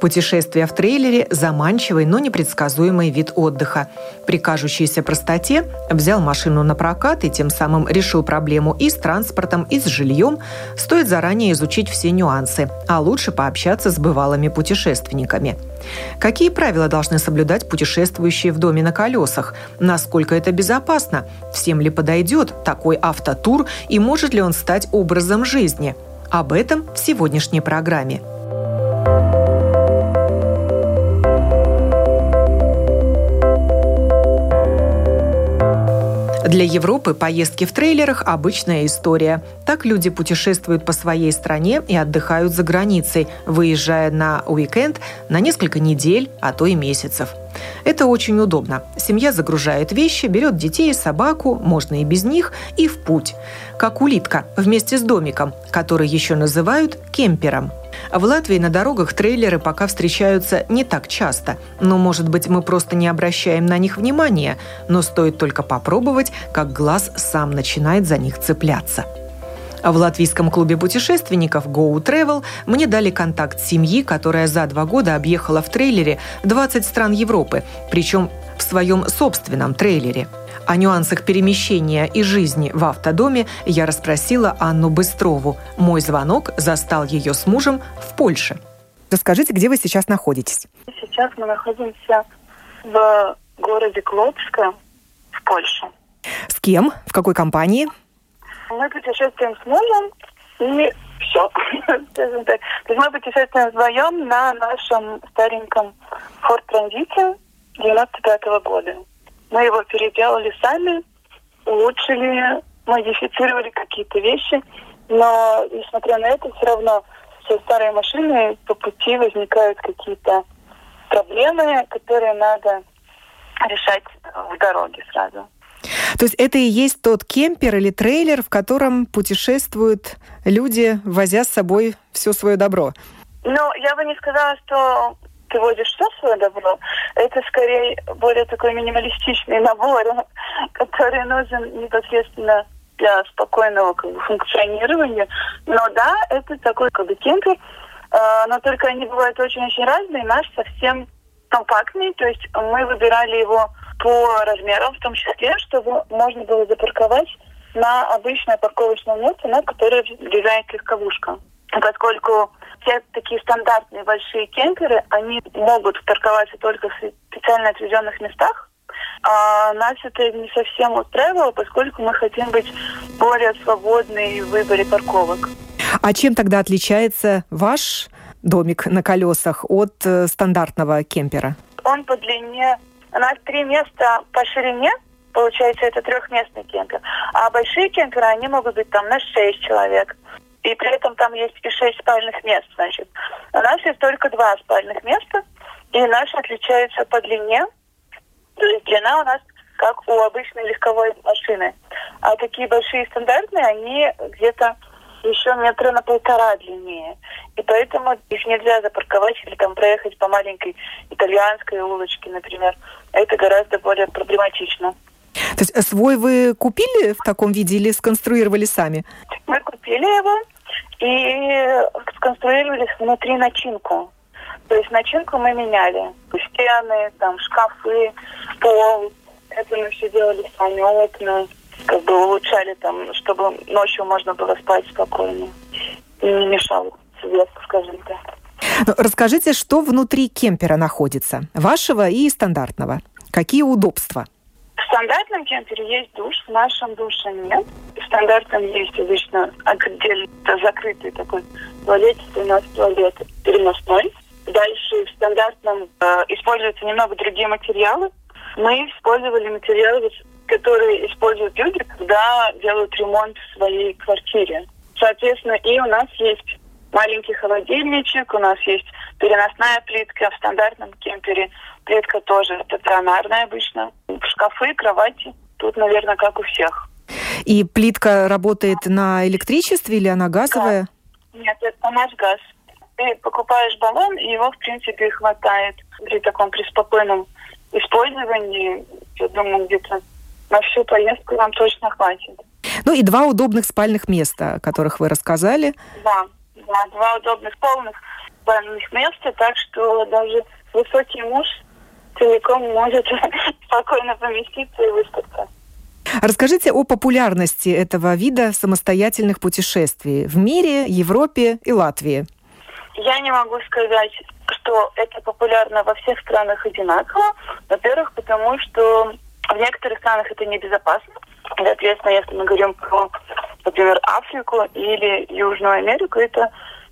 Путешествие в трейлере – заманчивый, но непредсказуемый вид отдыха. При кажущейся простоте взял машину на прокат и тем самым решил проблему и с транспортом, и с жильем. Стоит заранее изучить все нюансы, а лучше пообщаться с бывалыми путешественниками. Какие правила должны соблюдать путешествующие в доме на колесах? Насколько это безопасно? Всем ли подойдет такой автотур и может ли он стать образом жизни? Об этом в сегодняшней программе. Для Европы поездки в трейлерах – обычная история. Так люди путешествуют по своей стране и отдыхают за границей, выезжая на уикенд на несколько недель, а то и месяцев. Это очень удобно. Семья загружает вещи, берет детей, собаку, можно и без них, и в путь. Как улитка, вместе с домиком, который еще называют кемпером – в Латвии на дорогах трейлеры пока встречаются не так часто, но, может быть, мы просто не обращаем на них внимания, но стоит только попробовать, как глаз сам начинает за них цепляться. В латвийском клубе путешественников Go Travel мне дали контакт семьи, которая за два года объехала в трейлере 20 стран Европы, причем в своем собственном трейлере – о нюансах перемещения и жизни в автодоме я расспросила Анну Быстрову. Мой звонок застал ее с мужем в Польше. Расскажите, где вы сейчас находитесь? Сейчас мы находимся в городе Клодска в Польше. С кем? В какой компании? Мы путешествуем с мужем и все. То есть мы путешествуем вдвоем на нашем стареньком Ford Transit 95 -го года. Мы его переделали сами, улучшили, модифицировали какие-то вещи. Но, несмотря на это, все равно все старые машины по пути возникают какие-то проблемы, которые надо решать в дороге сразу. То есть это и есть тот кемпер или трейлер, в котором путешествуют люди, возя с собой все свое добро? Ну, я бы не сказала, что ты возишь все свое добро, это скорее более такой минималистичный набор, который нужен непосредственно для спокойного как бы, функционирования. Но да, это такой как бы кемпер, э, но только они бывают очень-очень разные. Наш совсем компактный, то есть мы выбирали его по размерам в том числе, чтобы можно было запарковать на обычное парковочное место, на которое влезает легковушка. Поскольку все такие стандартные большие кемперы, они могут парковаться только в специально отведенных местах. А нас это не совсем устраивало, поскольку мы хотим быть более свободны в выборе парковок. А чем тогда отличается ваш домик на колесах от э, стандартного кемпера? Он по длине, у нас три места по ширине, получается, это трехместный кемпер. А большие кемперы, они могут быть там на шесть человек и при этом там есть и шесть спальных мест, значит. У нас есть только два спальных места, и наши отличаются по длине. То есть длина у нас как у обычной легковой машины. А такие большие стандартные, они где-то еще метра на полтора длиннее. И поэтому их нельзя запарковать или там проехать по маленькой итальянской улочке, например. Это гораздо более проблематично. То есть свой вы купили в таком виде или сконструировали сами? Мы купили его, и сконструировали внутри начинку. То есть начинку мы меняли. Стены, там, шкафы, пол. Это мы все делали сами, окна. Как бы улучшали там, чтобы ночью можно было спать спокойно. И не мешал свет, скажем так. Ну, расскажите, что внутри кемпера находится, вашего и стандартного? Какие удобства? В стандартном кемпере есть душ, в нашем душе нет. В стандартном есть обычно отдельно закрытый такой туалет, у нас туалет переносной. Дальше в стандартном э, используются немного другие материалы. Мы использовали материалы, которые используют люди, когда делают ремонт в своей квартире. Соответственно, и у нас есть маленький холодильничек, у нас есть переносная плитка, в стандартном кемпере плитка тоже стационарная обычно, шкафы, кровати. Тут, наверное, как у всех. И плитка работает на электричестве или она газовая? Да. Нет, это наш газ. Ты покупаешь баллон, и его, в принципе, хватает при таком, при спокойном использовании. Я думаю, где-то на всю поездку нам точно хватит. Ну и два удобных спальных места, о которых вы рассказали. Да, да два удобных полных спальных места, так что даже высокий муж целиком может спокойно поместиться и выспаться. Расскажите о популярности этого вида самостоятельных путешествий в мире, Европе и Латвии. Я не могу сказать, что это популярно во всех странах одинаково. Во-первых, потому что в некоторых странах это небезопасно. Соответственно, если мы говорим про, например, Африку или Южную Америку, это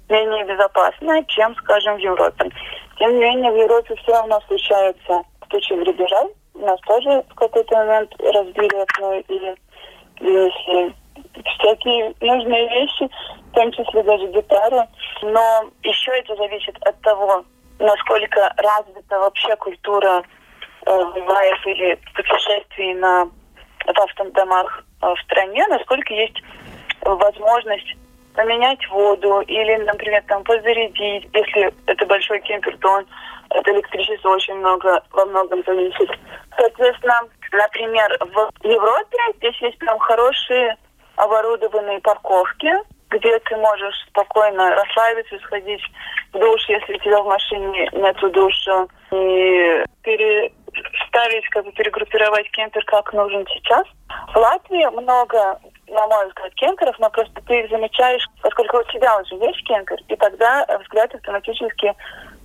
менее безопасно, чем, скажем, в Европе. Тем не менее, в Европе все равно случаются случаи грабежа. Нас тоже в какой-то момент разбили окно и вынесли всякие нужные вещи, в том числе даже гитару. Но еще это зависит от того, насколько развита вообще культура э, лайф или путешествий на в автодомах э, в стране, насколько есть возможность поменять воду или, например, там позарядить. Если это большой кемпер, то он от электричества очень много, во многом зависит. Соответственно, например, в Европе здесь есть прям хорошие оборудованные парковки, где ты можешь спокойно расслабиться, сходить в душ, если у тебя в машине нет душа, и переставить, как бы перегруппировать кемпер как нужен сейчас. В Латвии много, на мой взгляд, кемперов, но просто ты их замечаешь, поскольку у тебя уже есть кемпер, и тогда взгляд автоматически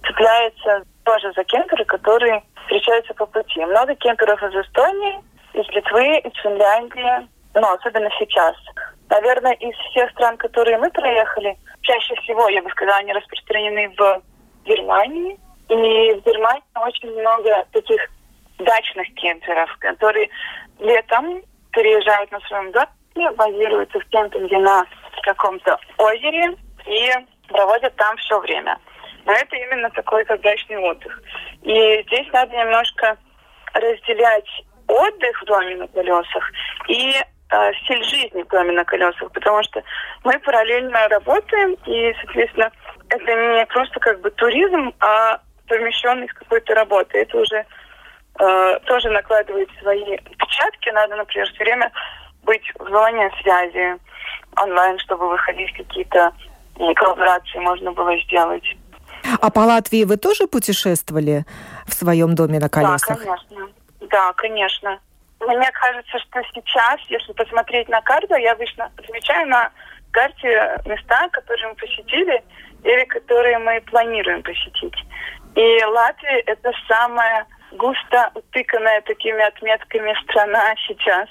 цепляется тоже за кемперы, которые встречаются по пути. Много кемперов из Эстонии, из Литвы, из Финляндии, но особенно сейчас. Наверное, из всех стран, которые мы проехали, чаще всего, я бы сказала, они распространены в Германии. И в Германии очень много таких дачных кемперов, которые летом переезжают на своем доме, базируются в кемпинге на каком-то озере и проводят там все время. Но это именно такой как дачный отдых. И здесь надо немножко разделять отдых в доме на колесах и э, стиль жизни в доме на колесах, потому что мы параллельно работаем, и, соответственно, это не просто как бы туризм, а совмещенный с какой-то работой. Это уже э, тоже накладывает свои отпечатки. Надо, например, все время быть в зоне связи онлайн, чтобы выходить какие-то коллаборации можно было сделать. А по Латвии вы тоже путешествовали в своем доме на колесах? Да, конечно. Да, конечно. Мне кажется, что сейчас, если посмотреть на карту, я обычно замечаю на карте места, которые мы посетили или которые мы планируем посетить. И Латвия – это самая густо утыканная такими отметками страна сейчас.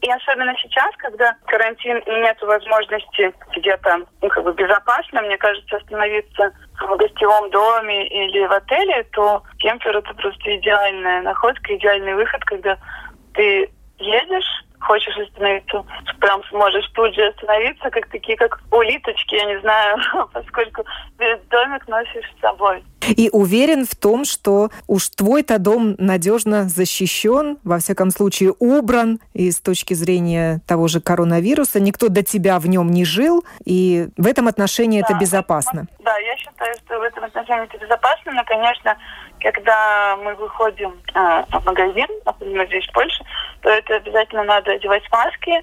И особенно сейчас, когда карантин и нет возможности где-то ну, как бы безопасно, мне кажется, остановиться в гостевом доме или в отеле, то кемпер это просто идеальная находка, идеальный выход, когда ты едешь, хочешь остановиться, прям сможешь тут же остановиться, как такие, как улиточки, я не знаю, поскольку домик носишь с собой. И уверен в том, что уж твой-то дом надежно защищен, во всяком случае убран, и с точки зрения того же коронавируса никто до тебя в нем не жил, и в этом отношении да, это безопасно. Да, я считаю, что в этом отношении это безопасно, но, конечно, когда мы выходим э, в магазин, например, здесь в Польше, то это обязательно надо одевать маски,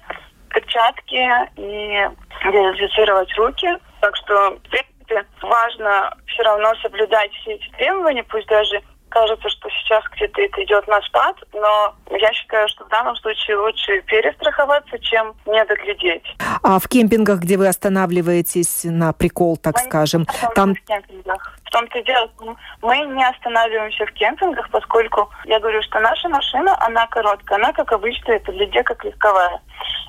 перчатки и дезинфицировать руки. Так что, в принципе, важно все равно соблюдать все эти требования, пусть даже кажется, что сейчас где-то это идет на спад, но я считаю, что в данном случае лучше перестраховаться, чем не доглядеть. А в кемпингах, где вы останавливаетесь на прикол, так мы скажем, там... В кемпингах. В том-то дело, мы не останавливаемся в кемпингах, поскольку я говорю, что наша машина, она короткая, она, как обычно, это для как легковая.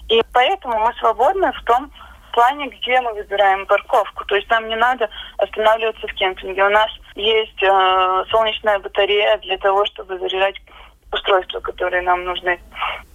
И поэтому мы свободны в том, плане, где мы выбираем парковку. То есть нам не надо останавливаться в кемпинге. У нас есть э, солнечная батарея для того, чтобы заряжать устройства, которые нам нужны.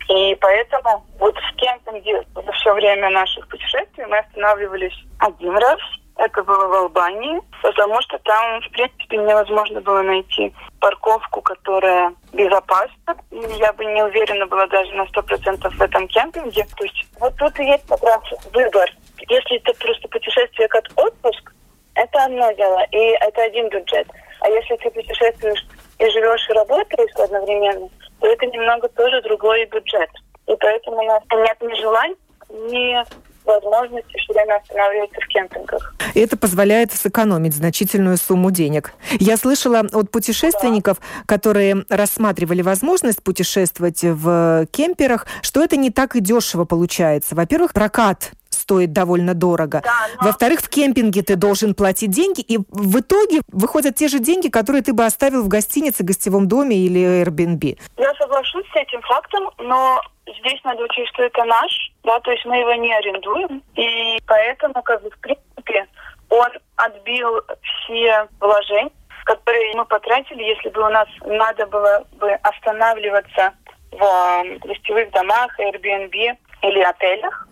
И поэтому вот в кемпинге за все время наших путешествий мы останавливались один раз Это было в Албании, потому что там, в принципе, невозможно было найти парковку, которая безопасна. Я бы не уверена была даже на сто процентов в этом кемпинге. То есть вот тут и есть как раз выбор. Если это просто путешествие как отпуск, это одно дело, и это один бюджет. А если ты путешествуешь и живешь и работаешь одновременно, то это немного тоже другой бюджет. И поэтому у нас нет ни желания, ни возможности все время останавливаться в кемпингах. Это позволяет сэкономить значительную сумму денег. Я слышала от путешественников, да. которые рассматривали возможность путешествовать в кемперах, что это не так и дешево получается. Во-первых, прокат стоит довольно дорого. Да, но... Во-вторых, в кемпинге ты должен платить деньги, и в итоге выходят те же деньги, которые ты бы оставил в гостинице, гостевом доме или Airbnb. Я соглашусь с этим фактом, но здесь надо учесть, что это наш, да, то есть мы его не арендуем, и поэтому, как бы, в принципе, он отбил все вложения, которые мы потратили, если бы у нас надо было бы останавливаться в гостевых домах, Airbnb или отелях.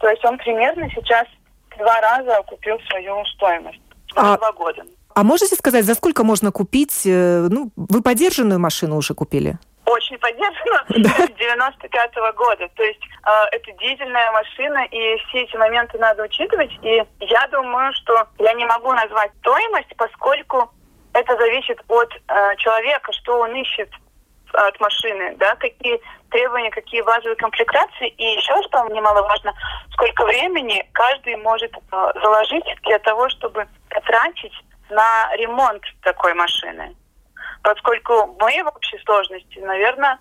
То есть он примерно сейчас два раза окупил свою стоимость. А, два года. А можете сказать, за сколько можно купить, э, ну, вы подержанную машину уже купили? Очень поддержана да. 95 -го года. То есть э, это дизельная машина, и все эти моменты надо учитывать. И я думаю, что я не могу назвать стоимость, поскольку это зависит от э, человека, что он ищет от машины, да, какие требования, какие базовые комплектации. И еще, что немаловажно, сколько времени каждый может э, заложить для того, чтобы потратить на ремонт такой машины. Поскольку мы в общей сложности, наверное,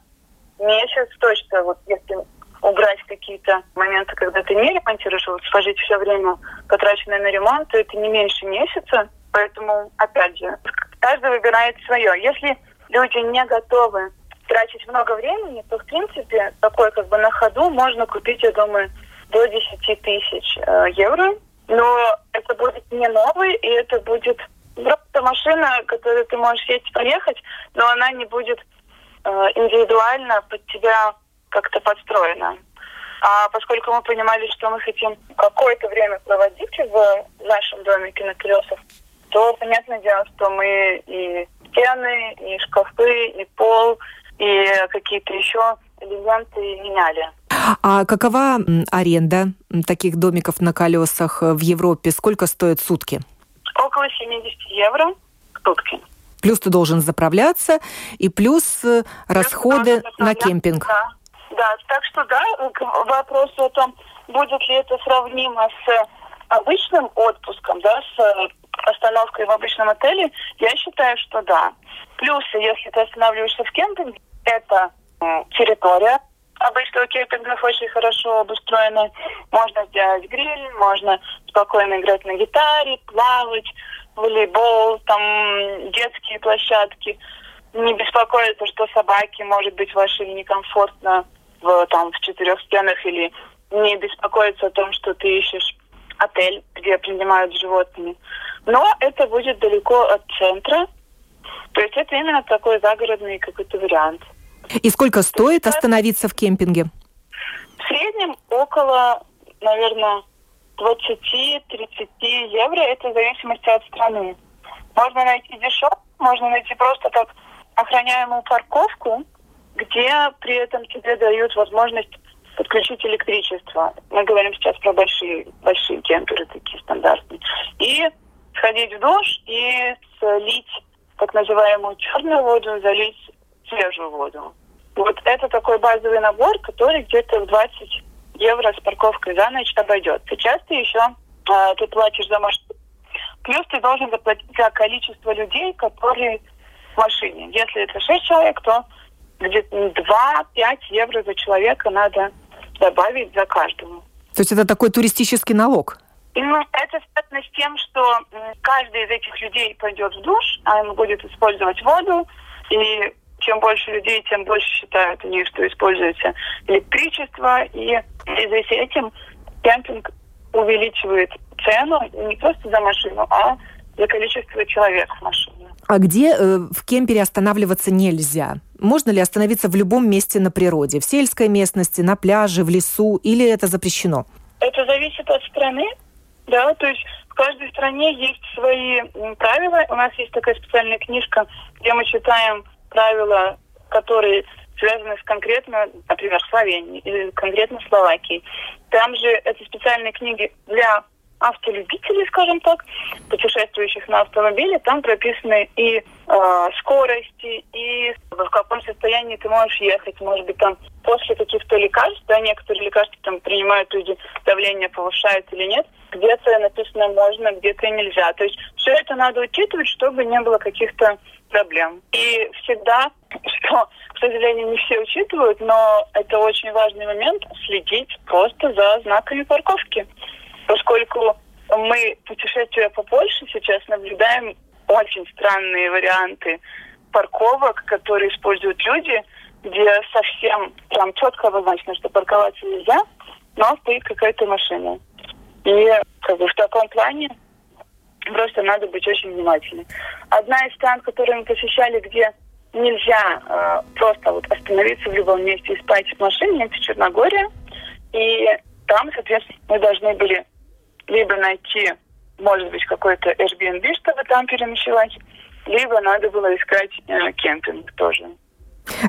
месяц точно, вот если убрать какие-то моменты, когда ты не ремонтируешь, вот сложить все время, потраченное на ремонт, то это не меньше месяца. Поэтому, опять же, каждый выбирает свое. Если люди не готовы тратить много времени, то, в принципе, такой как бы на ходу можно купить, я думаю, до 10 тысяч э, евро. Но это будет не новый, и это будет просто машина, которую ты можешь сесть поехать, но она не будет э, индивидуально под тебя как-то подстроена. А поскольку мы понимали, что мы хотим какое-то время проводить в нашем домике на колесах, то понятное дело, что мы и стены, и шкафы, и пол, и какие-то еще элементы меняли. А какова аренда таких домиков на колесах в Европе? Сколько стоят сутки? Около 70 евро в сутки. Плюс ты должен заправляться, и плюс, э, плюс расходы на кемпинг. Да. да, так что да, к вопросу о том, будет ли это сравнимо с обычным отпуском, да, с остановкой в обычном отеле, я считаю, что да. Плюсы, если ты останавливаешься в кемпинге, это территория. Обычно у кемпингов очень хорошо обустроена. Можно сделать гриль, можно спокойно играть на гитаре, плавать, волейбол, там детские площадки. Не беспокоиться, что собаке может быть в машине некомфортно в, там, в четырех стенах или не беспокоиться о том, что ты ищешь отель, где принимают животными. Но это будет далеко от центра. То есть это именно такой загородный какой-то вариант. И сколько стоит остановиться в кемпинге? В среднем около, наверное, 20-30 евро. Это в зависимости от страны. Можно найти дешево, можно найти просто как охраняемую парковку, где при этом тебе дают возможность подключить электричество. Мы говорим сейчас про большие, большие кемперы, такие стандартные. И сходить в душ и слить так называемую черную воду, залить свежую воду. Вот это такой базовый набор, который где-то в 20 евро с парковкой за ночь обойдет. Сейчас ты еще э, ты платишь за машину, плюс ты должен заплатить за количество людей, которые в машине. Если это 6 человек, то где-то 2-5 евро за человека надо добавить за каждого. То есть это такой туристический налог? Ну, это связано с тем, что каждый из этих людей пойдет в душ, а он будет использовать воду, и чем больше людей, тем больше считают они, что используется электричество, и в связи с этим кемпинг увеличивает цену не просто за машину, а за количество человек в машине. А где э, в кемпере останавливаться нельзя? Можно ли остановиться в любом месте на природе? В сельской местности, на пляже, в лесу? Или это запрещено? Это зависит от страны. Да, то есть в каждой стране есть свои правила. У нас есть такая специальная книжка, где мы читаем правила, которые связаны с конкретно, например, Словенией или конкретно Словакией. Там же это специальные книги для автолюбителей, скажем так, путешествующих на автомобиле, там прописаны и э, скорости, и в каком состоянии ты можешь ехать. Может быть, там после каких-то лекарств, да, некоторые лекарства там принимают люди, давление повышает или нет, где-то написано можно, где-то нельзя. То есть все это надо учитывать, чтобы не было каких-то проблем. И всегда, что, к сожалению, не все учитывают, но это очень важный момент, следить просто за знаками парковки поскольку мы, путешествуя по Польше, сейчас наблюдаем очень странные варианты парковок, которые используют люди, где совсем прям четко обозначено, что парковаться нельзя, но стоит какая-то машина. И как бы в таком плане просто надо быть очень внимательным. Одна из стран, которую мы посещали, где нельзя э, просто вот остановиться в любом месте и спать в машине, это Черногория. И там, соответственно, мы должны были либо найти, может быть, какой-то Airbnb, чтобы там переночевать, либо надо было искать э, кемпинг тоже.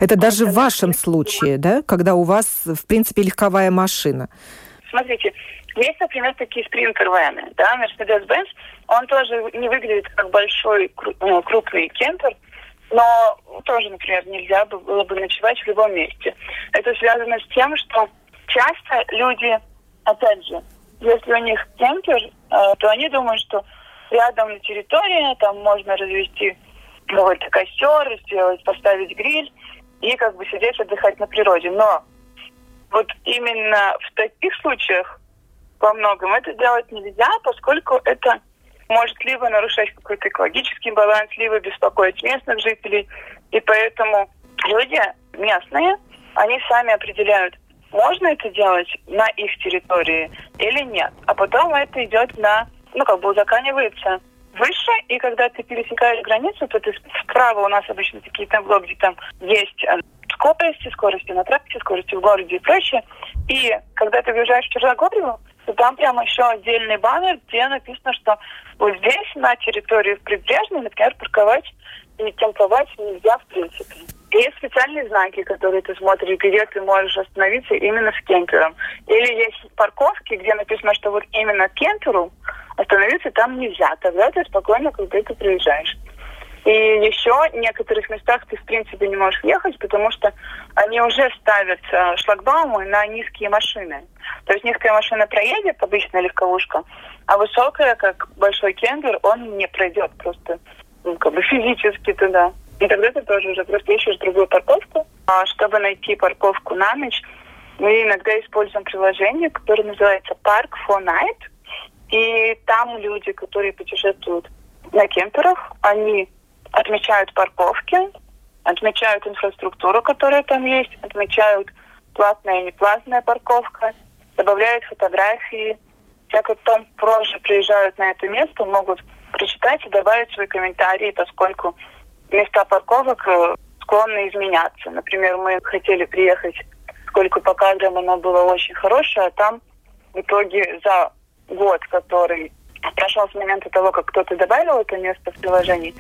Это даже в вашем случае, да, когда у вас, в принципе, легковая машина? Смотрите, есть, например, такие спринтер-вены, да, Mercedes-Benz, он тоже не выглядит как большой э, крупный кемпер, но тоже, например, нельзя было бы ночевать в любом месте. Это связано с тем, что часто люди, опять же, если у них кемпер, э, то они думают, что рядом на территории там можно развести какой-то костер, сделать, поставить гриль и как бы сидеть отдыхать на природе. Но вот именно в таких случаях во многом это делать нельзя, поскольку это может либо нарушать какой-то экологический баланс, либо беспокоить местных жителей. И поэтому люди местные, они сами определяют, можно это делать на их территории или нет. А потом это идет на, ну, как бы узаканивается выше, и когда ты пересекаешь границу, то ты справа у нас обычно такие табло, где там есть э, скорости, скорости на трассе, скорости в городе и прочее. И когда ты въезжаешь в Черногорию, то там прямо еще отдельный баннер, где написано, что вот здесь, на территории прибрежной, например, парковать и кемповать нельзя в принципе. Есть специальные знаки, которые ты смотришь, где ты можешь остановиться именно с кемпером. Или есть парковки, где написано, что вот именно кемперу остановиться там нельзя. Тогда ты спокойно куда-то приезжаешь. И еще в некоторых местах ты в принципе не можешь ехать, потому что они уже ставят э, шлагбаумы на низкие машины. То есть низкая машина проедет, обычная легковушка, а высокая, как большой кемпер, он не пройдет просто ну, как бы физически туда. И тогда ты тоже уже просто ищешь другую парковку. А чтобы найти парковку на ночь, мы иногда используем приложение, которое называется Park for Night. И там люди, которые путешествуют на кемперах, они отмечают парковки, отмечают инфраструктуру, которая там есть, отмечают платная и неплатная парковка, добавляют фотографии. Те, кто потом позже приезжают на это место, могут прочитать и добавить свои комментарии, поскольку места парковок э, склонны изменяться. Например, мы хотели приехать, сколько по кадрам оно было очень хорошее, а там в итоге за год, который прошел с момента того, как кто-то добавил это место в приложении,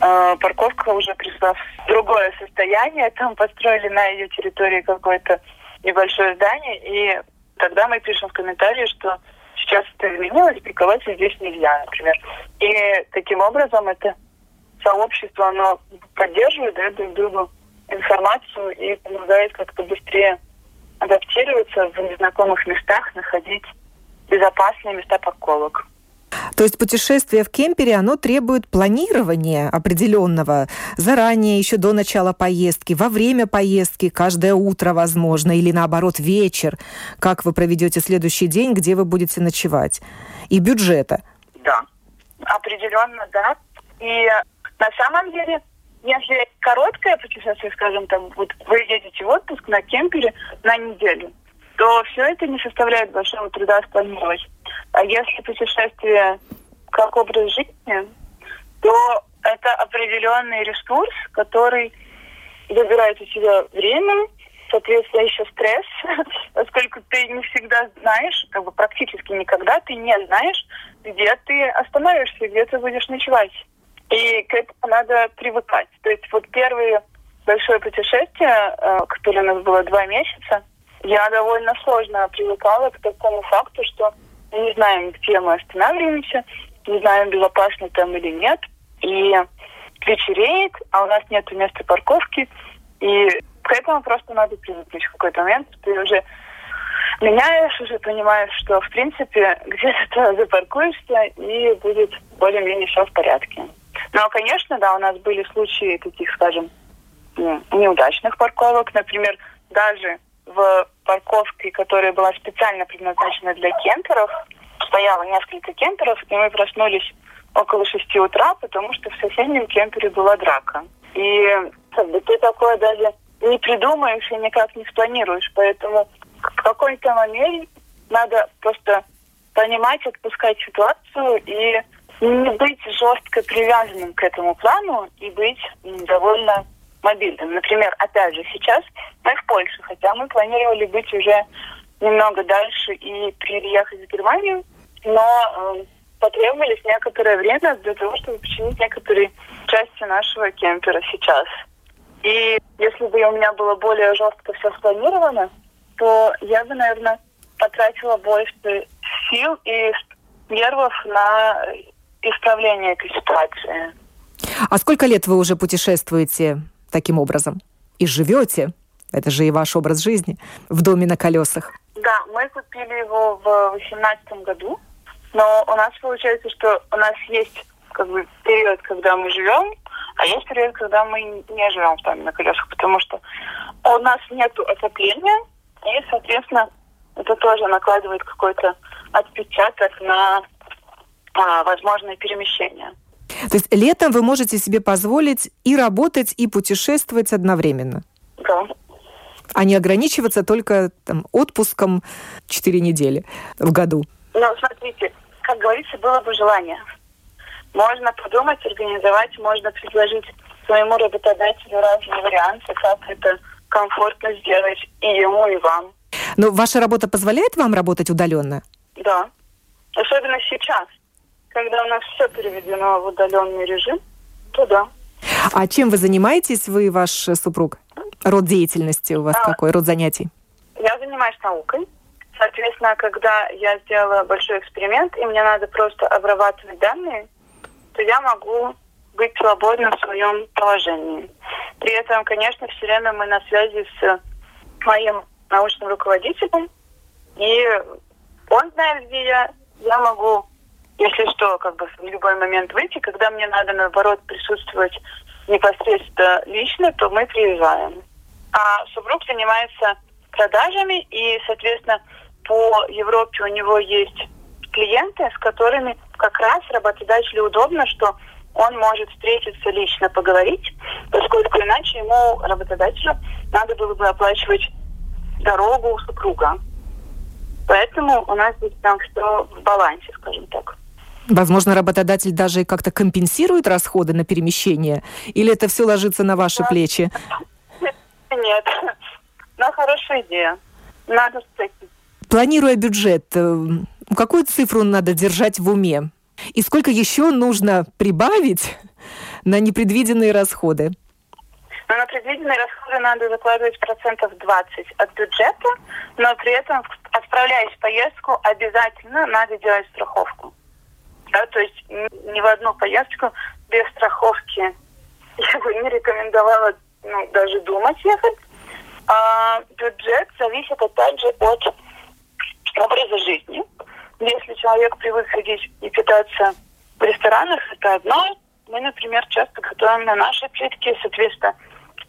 парковка уже пришла в другое состояние. Там построили на ее территории какое-то небольшое здание, и тогда мы пишем в комментарии, что сейчас это изменилось, парковаться здесь нельзя, например. И таким образом это сообщество, оно поддерживает да, друг другу информацию и помогает как-то быстрее адаптироваться в незнакомых местах, находить безопасные места парковок. То есть путешествие в кемпере, оно требует планирования определенного заранее, еще до начала поездки, во время поездки, каждое утро, возможно, или наоборот вечер, как вы проведете следующий день, где вы будете ночевать, и бюджета. Да, определенно, да. И на самом деле, если короткое путешествие, скажем, там, вот вы едете в отпуск на кемпере на неделю, то все это не составляет большого труда спланировать. А если путешествие как образ жизни, то это определенный ресурс, который забирает у тебя время, соответственно, еще стресс, поскольку ты не всегда знаешь, как бы практически никогда ты не знаешь, где ты остановишься, где ты будешь ночевать. И к этому надо привыкать. То есть вот первое большое путешествие, э, которое у нас было два месяца, я довольно сложно привыкала к такому факту, что не знаем, где мы останавливаемся, не знаем, безопасно там или нет. И вечереет, а у нас нет места парковки. И к этому просто надо привыкнуть в какой-то момент. Ты уже меняешь, уже понимаешь, что, в принципе, где-то ты запаркуешься, и будет более-менее все в порядке. Но, конечно, да, у нас были случаи таких, скажем, неудачных парковок. Например, даже в парковке, которая была специально предназначена для кемперов, стояло несколько кемперов, и мы проснулись около шести утра, потому что в соседнем кемпере была драка. И как бы ты такое даже не придумаешь и никак не спланируешь. Поэтому в какой-то момент надо просто понимать, отпускать ситуацию и не быть жестко привязанным к этому плану и быть довольно мобильным. Например, опять же, сейчас мы в Польше, хотя мы планировали быть уже немного дальше и переехать в Германию, но э, потребовались некоторое время для того, чтобы починить некоторые части нашего кемпера сейчас. И если бы у меня было более жестко все спланировано, то я бы, наверное, потратила больше сил и нервов на исправление этой ситуации. А сколько лет вы уже путешествуете таким образом? И живете? Это же и ваш образ жизни в доме на колесах. Да, мы купили его в 2018 году, но у нас получается, что у нас есть как бы период, когда мы живем, а есть период, когда мы не живем в доме на колесах, потому что у нас нет отопления, и, соответственно, это тоже накладывает какой-то отпечаток на а, возможные перемещения. То есть летом вы можете себе позволить и работать, и путешествовать одновременно? Да. А не ограничиваться только там, отпуском 4 недели в году? Ну, смотрите, как говорится, было бы желание. Можно подумать, организовать, можно предложить своему работодателю разные варианты, как это комфортно сделать и ему, и вам. Но ваша работа позволяет вам работать удаленно? Да. Особенно сейчас, когда у нас все переведено в удаленный режим, то да. А чем вы занимаетесь, вы и ваш супруг? Род деятельности у вас а, какой, род занятий? Я занимаюсь наукой. Соответственно, когда я сделала большой эксперимент, и мне надо просто обрабатывать данные, то я могу быть свободна в своем положении. При этом, конечно, все время мы на связи с моим научным руководителем, и он знает, где я. Я могу, если что, как бы в любой момент выйти. Когда мне надо, наоборот, присутствовать непосредственно лично, то мы приезжаем. А супруг занимается продажами, и, соответственно, по Европе у него есть клиенты, с которыми как раз работодателю удобно, что он может встретиться лично, поговорить, поскольку иначе ему, работодателю, надо было бы оплачивать дорогу супруга. Поэтому у нас здесь там все в балансе, скажем так. Возможно, работодатель даже как-то компенсирует расходы на перемещение? Или это все ложится на ваши да. плечи? Нет. Но хорошая идея. Надо встретиться. Планируя бюджет, э, какую цифру надо держать в уме? И сколько еще нужно прибавить на непредвиденные расходы? Но на предвиденные расходы надо закладывать процентов 20 от бюджета, но при этом, отправляясь в поездку, обязательно надо делать страховку. Да, то есть ни в одну поездку без страховки я бы не рекомендовала ну, даже думать ехать. А бюджет зависит опять же от образа жизни. Если человек привык ходить и питаться в ресторанах, это одно. Мы, например, часто готовим на нашей плитке, соответственно,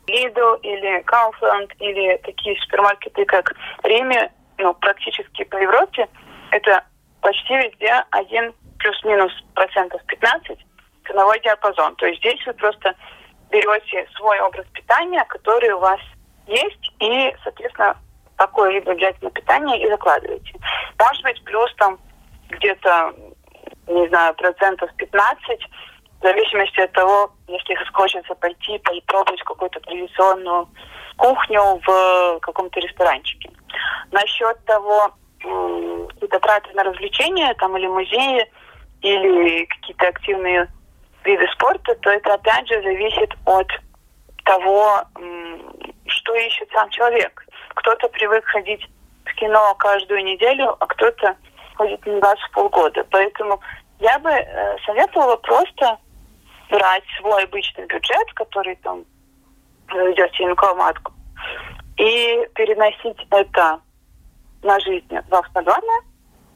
Lidl или Kaufland или такие супермаркеты, как Риме, ну, практически по Европе, это почти везде один плюс-минус процентов 15 ценовой диапазон. То есть здесь вы просто берете свой образ питания, который у вас есть, и, соответственно, такое либо взять на питание и закладываете. Может быть, плюс там где-то, не знаю, процентов 15 зависимости от того, если хочется пойти попробовать какую-то традиционную кухню в каком-то ресторанчике. Насчет того, какие-то траты на развлечения там или музеи, или какие-то активные виды спорта, то это опять же зависит от того, что ищет сам человек. Кто-то привык ходить в кино каждую неделю, а кто-то ходит не раз в полгода. Поэтому я бы э, советовала просто брать свой обычный бюджет, который там вы ведете и переносить это на жизнь в автодоме,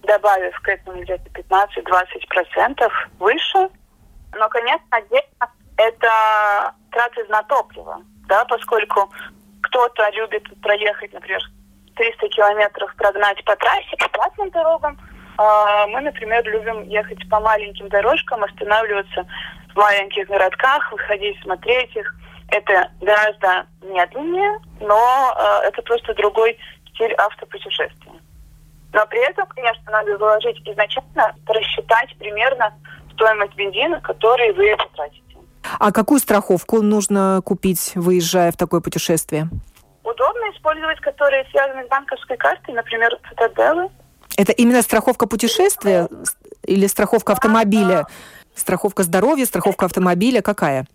добавив к этому где-то 15-20% выше. Но, конечно, отдельно это траты на топливо, да, поскольку кто-то любит проехать, например, 300 километров прогнать по трассе, по платным дорогам. А мы, например, любим ехать по маленьким дорожкам, останавливаться в маленьких городках, выходить, смотреть их. Это гораздо медленнее, но э, это просто другой стиль автопутешествия. Но при этом, конечно, надо заложить изначально, рассчитать примерно стоимость бензина, который вы потратите. А какую страховку нужно купить, выезжая в такое путешествие? Удобно использовать, которые связаны с банковской картой, например, цитаделы. Это именно страховка путешествия или страховка автомобиля? Страховка здоровья, страховка автомобиля какая?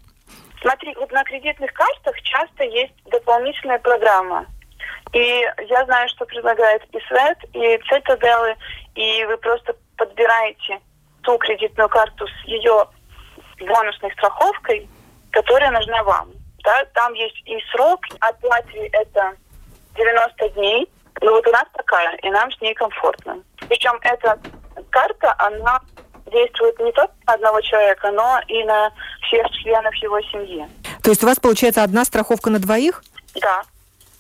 Смотри, вот на кредитных картах часто есть дополнительная программа. И я знаю, что предлагает и Свет, и Цитаделы, и вы просто подбираете ту кредитную карту с ее бонусной страховкой, которая нужна вам. Да? Там есть и срок, от Латвии это 90 дней, ну вот у нас такая, и нам с ней комфортно. Причем эта карта, она действует не только на одного человека, но и на всех членов его семьи. То есть у вас получается одна страховка на двоих? Да.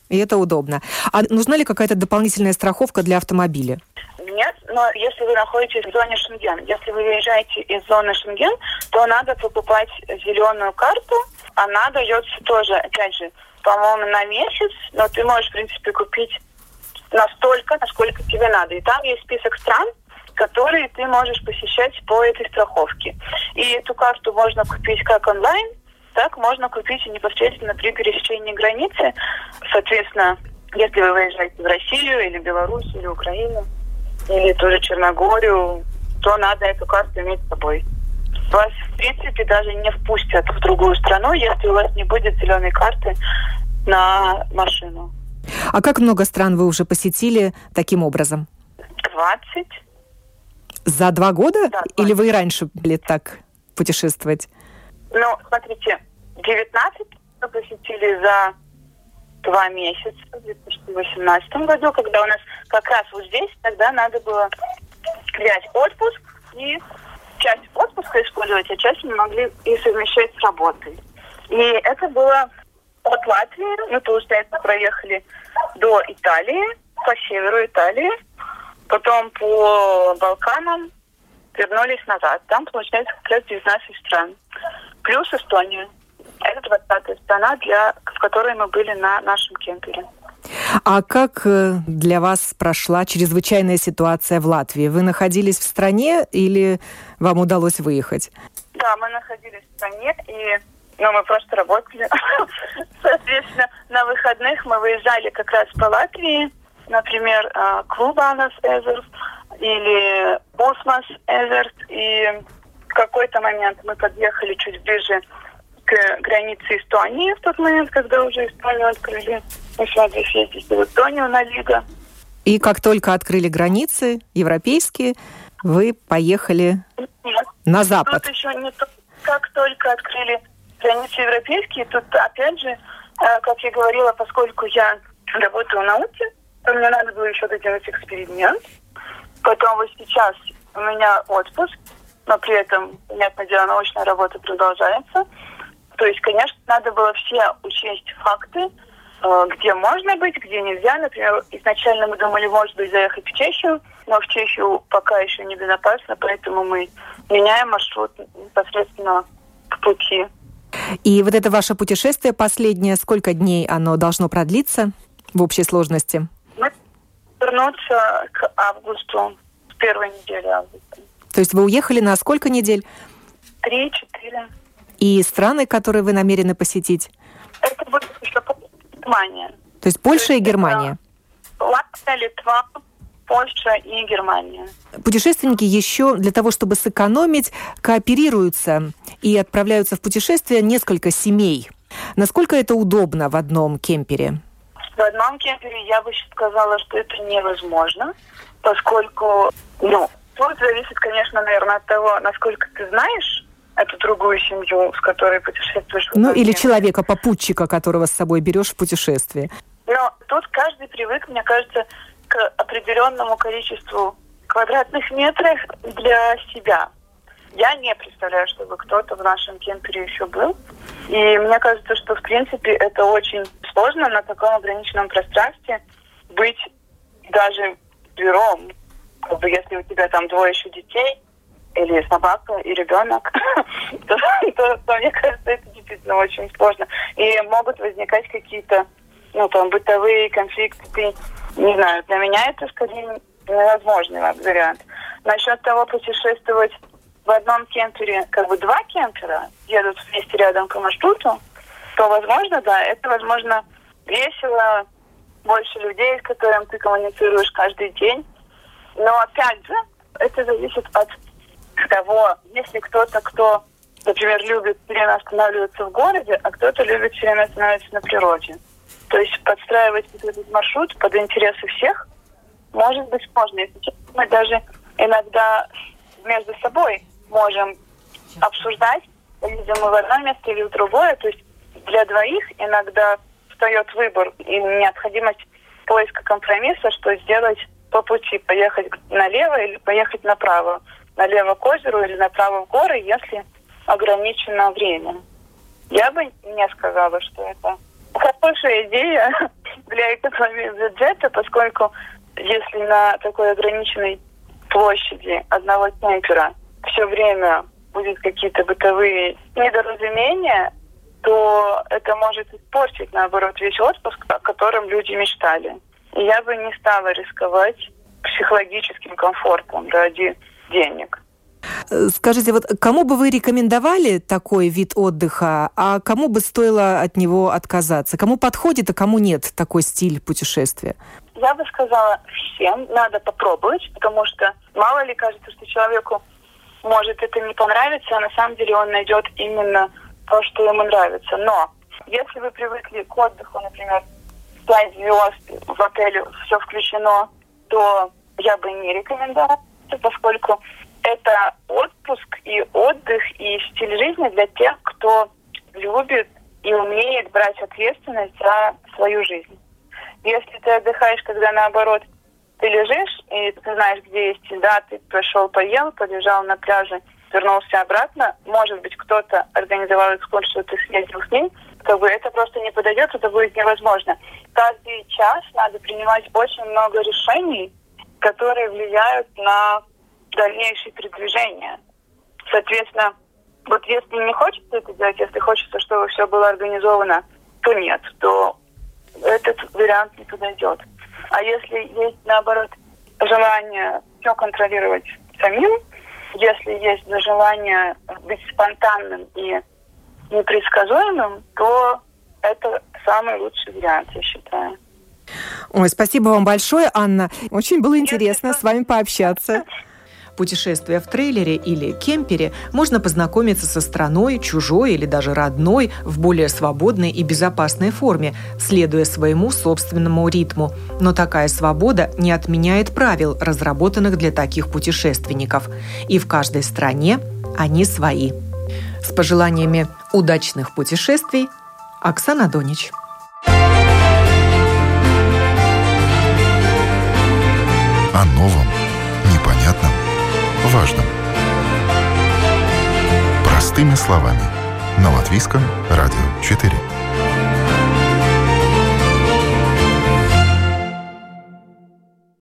И это удобно. А нужна ли какая-то дополнительная страховка для автомобиля? Нет, но если вы находитесь в зоне Шенген, если вы выезжаете из зоны Шенген, то надо покупать зеленую карту. Она дается тоже, опять же, по-моему, на месяц, но ты можешь, в принципе, купить настолько, насколько тебе надо. И там есть список стран, которые ты можешь посещать по этой страховке. И эту карту можно купить как онлайн, так можно купить непосредственно при пересечении границы. Соответственно, если вы выезжаете в Россию или Беларусь или Украину или тоже Черногорию, то надо эту карту иметь с собой. Вас, в принципе, даже не впустят в другую страну, если у вас не будет зеленой карты на машину. А как много стран вы уже посетили таким образом? 20. За два года? Да, 20. Или вы и раньше были так путешествовать? Ну, смотрите, 19 мы посетили за два месяца в 2018 году, когда у нас как раз вот здесь тогда надо было взять отпуск и часть отпуска использовать, а часть мы могли и совмещать с работой. И это было от Латвии, мы, получается, проехали до Италии, по северу Италии, потом по Балканам вернулись назад. Там, получается, как раз 19 стран. Плюс Эстония. Это 20 страна, для, в которой мы были на нашем кемпере. А как э, для вас прошла чрезвычайная ситуация в Латвии? Вы находились в стране или вам удалось выехать? Да, мы находились в стране, и ну, мы просто работали. Соответственно, на выходных мы выезжали как раз по Латвии, например, э, клуб Анас Эзерс или Осмас Эзерс, и в какой-то момент мы подъехали чуть ближе к границе Эстонии в тот момент, когда уже Эстонию открыли. Мы с здесь ездили в Эстонию на Лига. И как только открыли границы европейские, вы поехали Нет, на запад. Тут еще не то, как только открыли границы европейские, тут опять же, э, как я говорила, поскольку я работаю в науке, то мне надо было еще доделать эксперимент. Потом вот сейчас у меня отпуск, но при этом, понятное дело, научная работа продолжается. То есть, конечно, надо было все учесть факты, э, где можно быть, где нельзя. Например, изначально мы думали, может быть, заехать в Чехию, но в Чехию пока еще небезопасно, поэтому мы меняем маршрут непосредственно к пути. И вот это ваше путешествие последнее, сколько дней оно должно продлиться в общей сложности? Мы вернуться к августу, с первой недели августа. То есть вы уехали на сколько недель? три-четыре. И страны, которые вы намерены посетить? Это будет еще Германия. То есть Польша То и Германия? Латвия, Литва, Польша и Германия. Путешественники еще для того, чтобы сэкономить, кооперируются и отправляются в путешествие несколько семей. Насколько это удобно в одном кемпере? В одном кемпере я бы сказала, что это невозможно, поскольку, ну, тут зависит, конечно, наверное, от того, насколько ты знаешь эту другую семью, с которой путешествуешь. Ну, или человека-попутчика, которого с собой берешь в путешествие. Но тут каждый привык, мне кажется, к определенному количеству квадратных метров для себя. Я не представляю, чтобы кто-то в нашем кемпере еще был. И мне кажется, что в принципе это очень сложно на таком ограниченном пространстве быть даже бюром. Как бы если у тебя там двое еще детей, или собака, и ребенок, то, то, то мне кажется, это действительно очень сложно. И могут возникать какие-то, ну, там, бытовые конфликты. Ты, не знаю, для меня это скорее невозможный вариант. Насчет того, путешествовать в одном кемпере, как бы два кемпера едут вместе рядом по маршруту, то, возможно, да, это, возможно, весело, больше людей, с которыми ты коммуницируешь каждый день. Но, опять же, это зависит от того, если кто-то, кто, например, любит все время останавливаться в городе, а кто-то любит все время останавливаться на природе. То есть подстраивать этот маршрут под интересы всех может быть сложно. Если мы даже иногда между собой можем обсуждать, едем мы в одно место или в другое. То есть для двоих иногда встает выбор и необходимость поиска компромисса, что сделать по пути, поехать налево или поехать направо. Налево к озеру или направо в горы, если ограничено время. Я бы не сказала, что это хорошая идея для экономии бюджета, поскольку если на такой ограниченной площади одного кемпера все время будет какие-то бытовые недоразумения, то это может испортить, наоборот, весь отпуск, о котором люди мечтали. Я бы не стала рисковать психологическим комфортом ради денег. Скажите, вот кому бы вы рекомендовали такой вид отдыха, а кому бы стоило от него отказаться? Кому подходит, а кому нет такой стиль путешествия? Я бы сказала, всем надо попробовать, потому что мало ли кажется, что человеку может это не понравится, а на самом деле он найдет именно то, что ему нравится. Но если вы привыкли к отдыху, например, 5 звезд в отеле, все включено, то я бы не рекомендовала, поскольку это отпуск и отдых, и стиль жизни для тех, кто любит и умеет брать ответственность за свою жизнь. Если ты отдыхаешь, когда наоборот ты лежишь, и ты знаешь, где есть еда, ты пришел, поел, полежал на пляже, вернулся обратно, может быть, кто-то организовал экскурсию, ты съездил с ним, как бы это просто не подойдет, это будет невозможно. Каждый час надо принимать очень много решений, которые влияют на дальнейшее передвижение. Соответственно, вот если не хочется это делать, если хочется, чтобы все было организовано, то нет, то этот вариант не подойдет. А если есть, наоборот, желание все контролировать самим, если есть желание быть спонтанным и непредсказуемым, то это самый лучший вариант, я считаю. Ой, спасибо вам большое, Анна. Очень было интересно с вами пообщаться. Путешествуя в трейлере или кемпере, можно познакомиться со страной, чужой или даже родной в более свободной и безопасной форме, следуя своему собственному ритму. Но такая свобода не отменяет правил, разработанных для таких путешественников. И в каждой стране они свои. С пожеланиями удачных путешествий Оксана Донич. О новом, непонятном, важном. Простыми словами. На Латвийском радио 4.